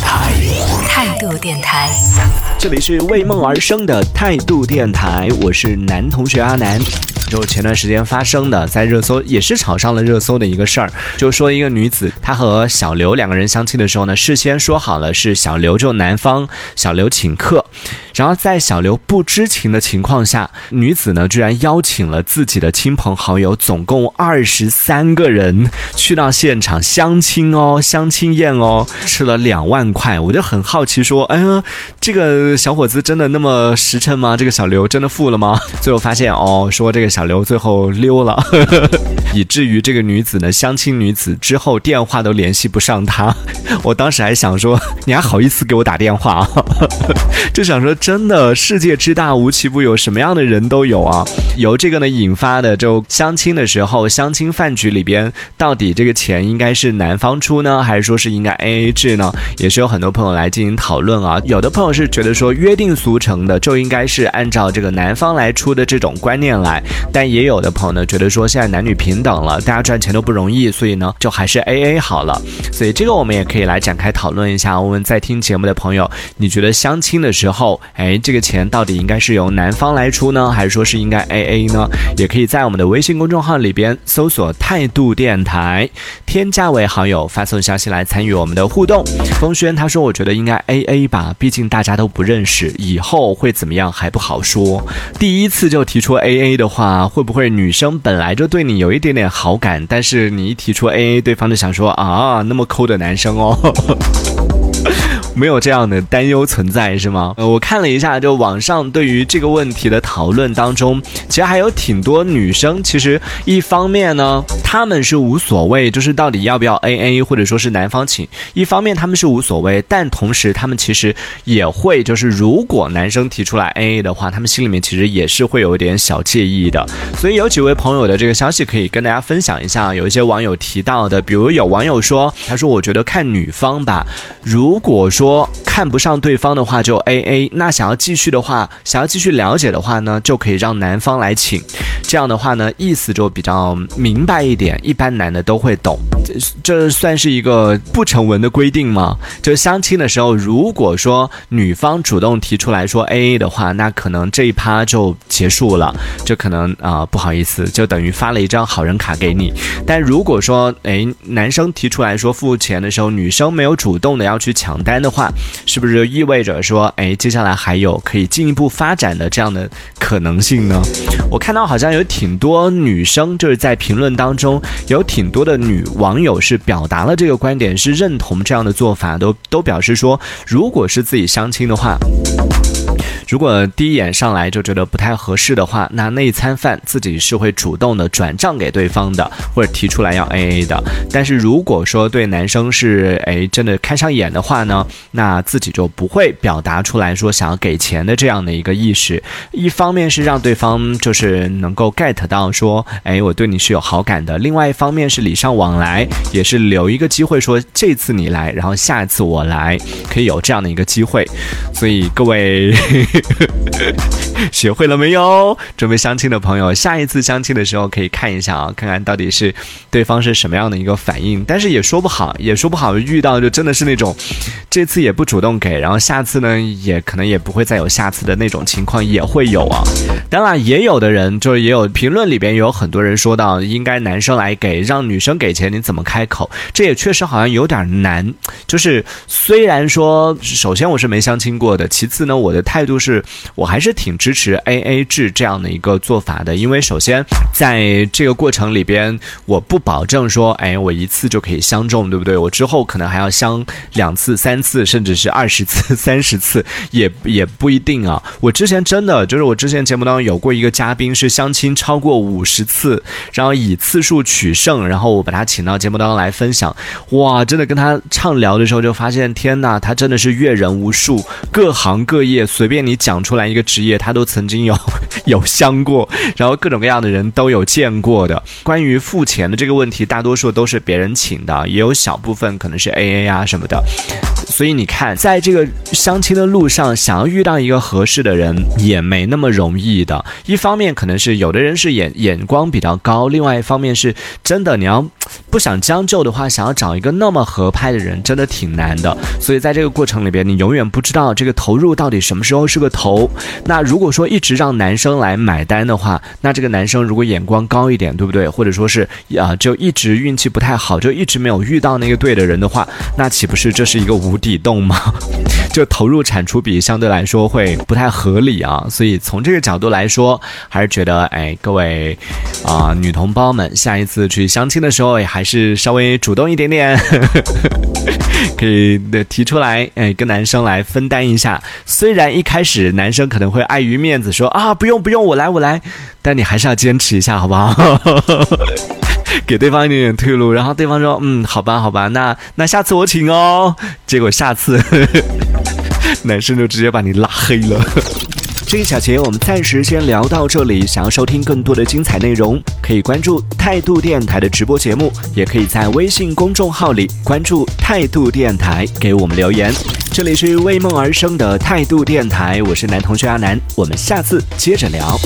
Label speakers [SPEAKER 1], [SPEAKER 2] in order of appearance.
[SPEAKER 1] 态度电台。
[SPEAKER 2] 这里是为梦而生的态度电台，我是男同学阿南。就前段时间发生的，在热搜也是炒上了热搜的一个事儿，就说一个女子，她和小刘两个人相亲的时候呢，事先说好了是小刘就男方小刘请客，然后在小刘不知情的情况下，女子呢居然邀请了自己的亲朋好友，总共二十三个人去到现场相亲哦，相亲宴哦，吃了两万快，我就很好奇说，哎呀，这个小伙子真的那么实诚吗？这个小刘真的付了吗？最后发现哦，说这个小刘最后溜了，以至于这个女子呢，相亲女子之后电话都联系不上他。我当时还想说，你还好意思给我打电话啊？就想说，真的，世界之大无奇不有，什么样的人都有啊。由这个呢引发的，就相亲的时候，相亲饭局里边，到底这个钱应该是男方出呢，还是说是应该 A A 制呢？也是有很多朋友来进行讨论啊。有的朋友是觉得说，约定俗成的就应该是按照这个男方来出的这种观念来，但也有的朋友呢觉得说，现在男女平等了，大家赚钱都不容易，所以呢就还是 A A 好了。所以这个我们也可以来展开讨论一下。我们在听节目的朋友，你觉得相亲的时候，哎，这个钱到底应该是由男方来出呢，还是说是应该 A A 呢？也可以在我们的微信公众号里边搜索“态度电台”，添加为好友，发送消息来参与我们的互动。风轩他说：“我觉得应该 A A 吧，毕竟大家都不认识，以后会怎么样还不好说。第一次就提出 A A 的话，会不会女生本来就对你有一点点好感，但是你一提出 A A，对方就想说啊，那么抠的男生哦。”没有这样的担忧存在是吗？呃，我看了一下，就网上对于这个问题的讨论当中，其实还有挺多女生，其实一方面呢，她们是无所谓，就是到底要不要 A A，或者说是男方请；一方面她们是无所谓，但同时她们其实也会，就是如果男生提出来 A A 的话，他们心里面其实也是会有点小介意的。所以有几位朋友的这个消息可以跟大家分享一下。有一些网友提到的，比如有网友说，他说我觉得看女方吧，如果说。说看不上对方的话就 A A，那想要继续的话，想要继续了解的话呢，就可以让男方来请。这样的话呢，意思就比较明白一点，一般男的都会懂。这算是一个不成文的规定吗？就相亲的时候，如果说女方主动提出来说 A A 的话，那可能这一趴就结束了，就可能啊不好意思，就等于发了一张好人卡给你。但如果说哎男生提出来说付钱的时候，女生没有主动的要去抢单的话，是不是就意味着说，哎，接下来还有可以进一步发展的这样的可能性呢？我看到好像有挺多女生就是在评论当中，有挺多的女网友是表达了这个观点，是认同这样的做法，都都表示说，如果是自己相亲的话。如果第一眼上来就觉得不太合适的话，那那一餐饭自己是会主动的转账给对方的，或者提出来要 A A 的。但是如果说对男生是哎真的看上眼的话呢，那自己就不会表达出来说想要给钱的这样的一个意识。一方面是让对方就是能够 get 到说哎我对你是有好感的，另外一方面是礼尚往来，也是留一个机会说这次你来，然后下一次我来，可以有这样的一个机会。所以各位。学会了没有？准备相亲的朋友，下一次相亲的时候可以看一下啊，看看到底是对方是什么样的一个反应。但是也说不好，也说不好遇到就真的是那种，这次也不主动给，然后下次呢也可能也不会再有下次的那种情况也会有啊。当然也有的人就是也有评论里边也有很多人说到，应该男生来给，让女生给钱，你怎么开口？这也确实好像有点难。就是虽然说，首先我是没相亲过的，其次呢，我的态度是。是我还是挺支持 A A 制这样的一个做法的，因为首先在这个过程里边，我不保证说，哎，我一次就可以相中，对不对？我之后可能还要相两次、三次，甚至是二十次、三十次，也也不一定啊。我之前真的就是我之前节目当中有过一个嘉宾是相亲超过五十次，然后以次数取胜，然后我把他请到节目当中来分享，哇，真的跟他畅聊的时候就发现，天呐，他真的是阅人无数，各行各业随便你。讲出来一个职业，他都曾经有 有相过，然后各种各样的人都有见过的。关于付钱的这个问题，大多数都是别人请的，也有小部分可能是 A A 啊什么的。所以你看，在这个相亲的路上，想要遇到一个合适的人也没那么容易的。一方面可能是有的人是眼眼光比较高，另外一方面是真的你要不想将就的话，想要找一个那么合拍的人，真的挺难的。所以在这个过程里边，你永远不知道这个投入到底什么时候是个头。那如果说一直让男生来买单的话，那这个男生如果眼光高一点，对不对？或者说是啊，就一直运气不太好，就一直没有遇到那个对的人的话，那岂不是这是一个无底洞吗？就投入产出比相对来说会不太合理啊。所以从这个角度来说，还是觉得哎，各位啊女同胞们，下一次去相亲的时候，也还是稍微主动一点点，可以的提出来，哎，跟男生来分担一下。虽然一开始男生可能会碍于面子说啊，不用不用，我来我来，但你还是要坚持一下，好不好？给对方一点点退路，然后对方说，嗯，好吧好吧，那那下次我请哦。结果下次 男生就直接把你拉黑了。这一小节我们暂时先聊到这里。想要收听更多的精彩内容，可以关注态度电台的直播节目，也可以在微信公众号里关注态度电台，给我们留言。这里是为梦而生的态度电台，我是男同学阿南，我们下次接着聊。